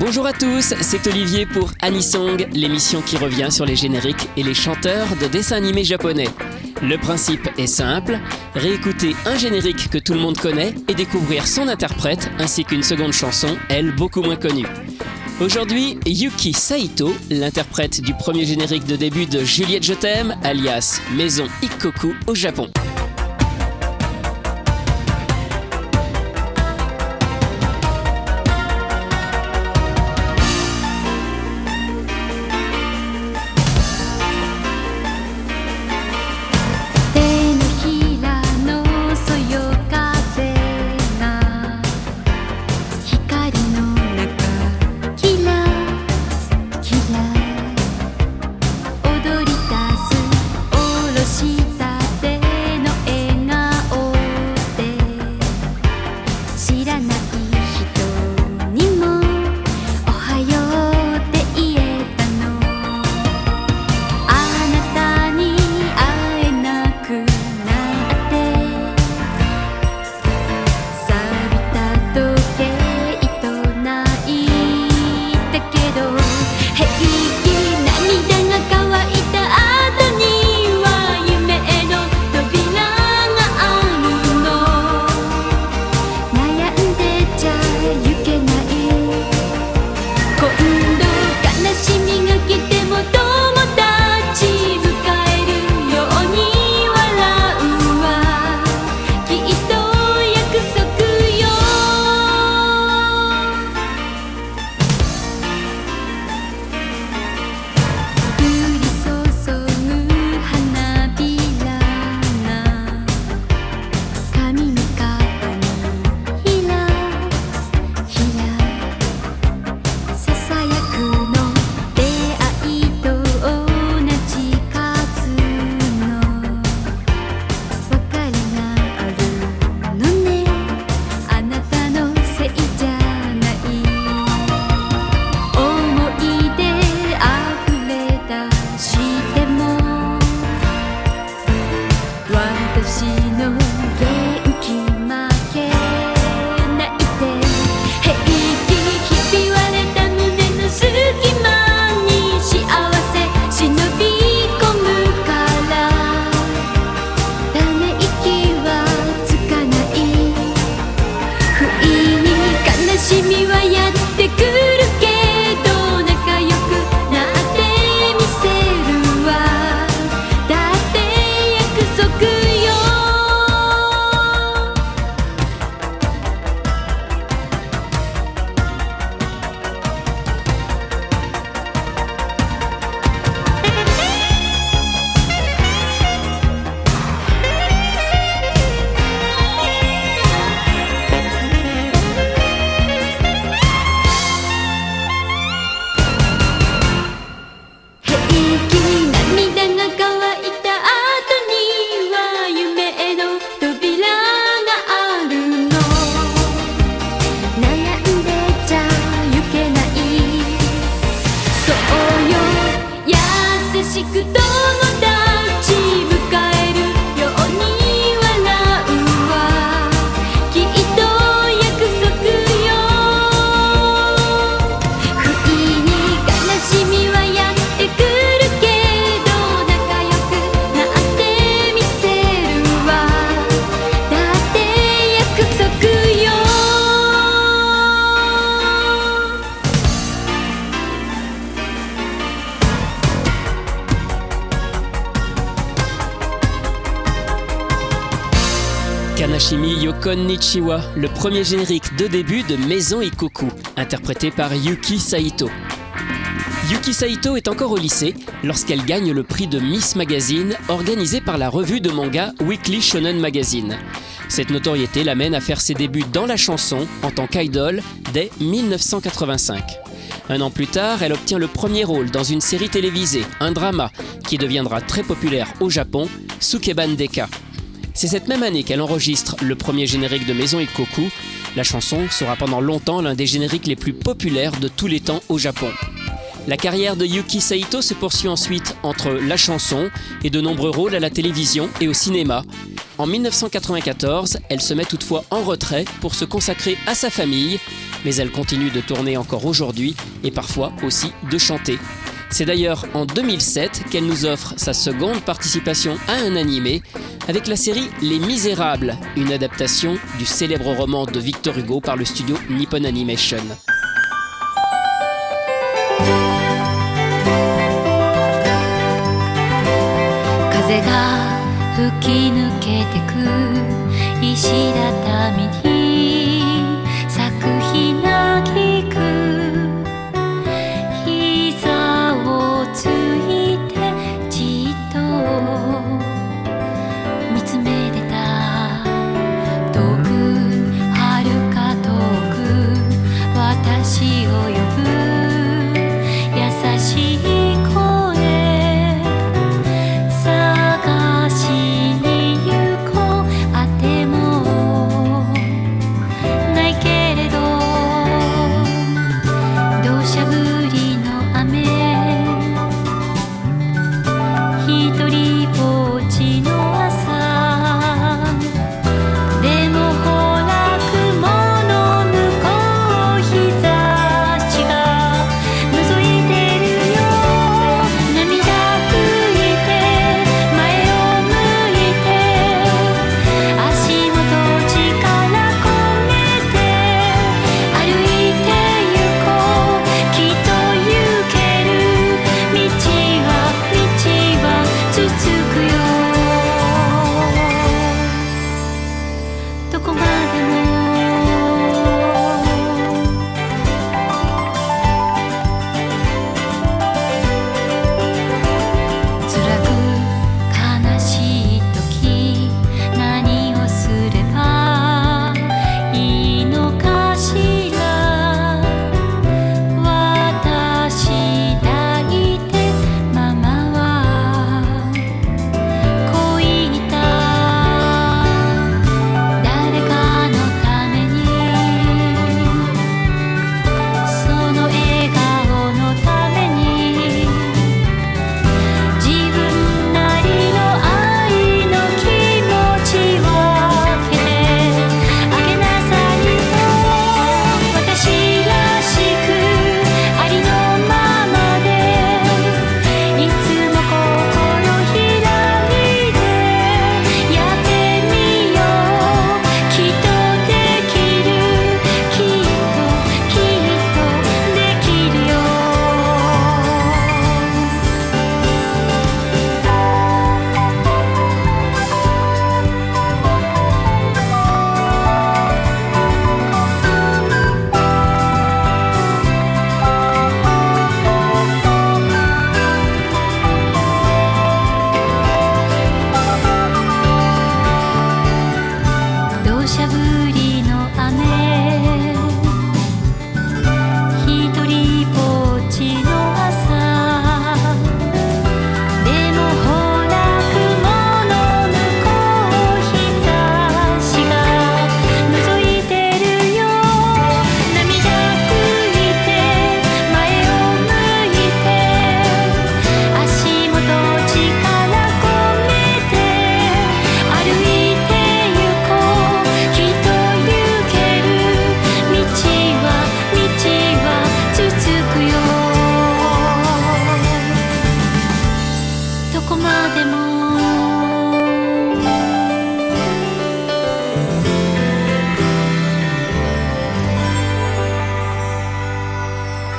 Bonjour à tous, c'est Olivier pour Anisong, l'émission qui revient sur les génériques et les chanteurs de dessins animés japonais. Le principe est simple, réécouter un générique que tout le monde connaît et découvrir son interprète ainsi qu'une seconde chanson, elle beaucoup moins connue. Aujourd'hui, Yuki Saito, l'interprète du premier générique de début de Juliette Je t'aime, alias Maison Ikkoku au Japon. Kanashimi Yokon Nichiwa, le premier générique de début de Maison Ikoku, interprété par Yuki Saito. Yuki Saito est encore au lycée lorsqu'elle gagne le prix de Miss Magazine organisé par la revue de manga Weekly Shonen Magazine. Cette notoriété l'amène à faire ses débuts dans la chanson en tant qu'idol dès 1985. Un an plus tard, elle obtient le premier rôle dans une série télévisée, un drama, qui deviendra très populaire au Japon, Sukeban Deka. C'est cette même année qu'elle enregistre le premier générique de Maison Ikkoku. La chanson sera pendant longtemps l'un des génériques les plus populaires de tous les temps au Japon. La carrière de Yuki Saito se poursuit ensuite entre la chanson et de nombreux rôles à la télévision et au cinéma. En 1994, elle se met toutefois en retrait pour se consacrer à sa famille, mais elle continue de tourner encore aujourd'hui et parfois aussi de chanter. C'est d'ailleurs en 2007 qu'elle nous offre sa seconde participation à un animé avec la série Les Misérables, une adaptation du célèbre roman de Victor Hugo par le studio Nippon Animation.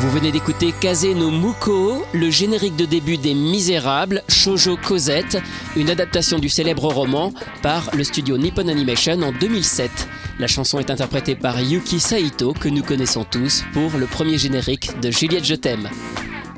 Vous venez d'écouter Kazeno Muko, le générique de début des Misérables, Shoujo Cosette, une adaptation du célèbre roman par le studio Nippon Animation en 2007. La chanson est interprétée par Yuki Saito, que nous connaissons tous, pour le premier générique de Juliette Je t'aime.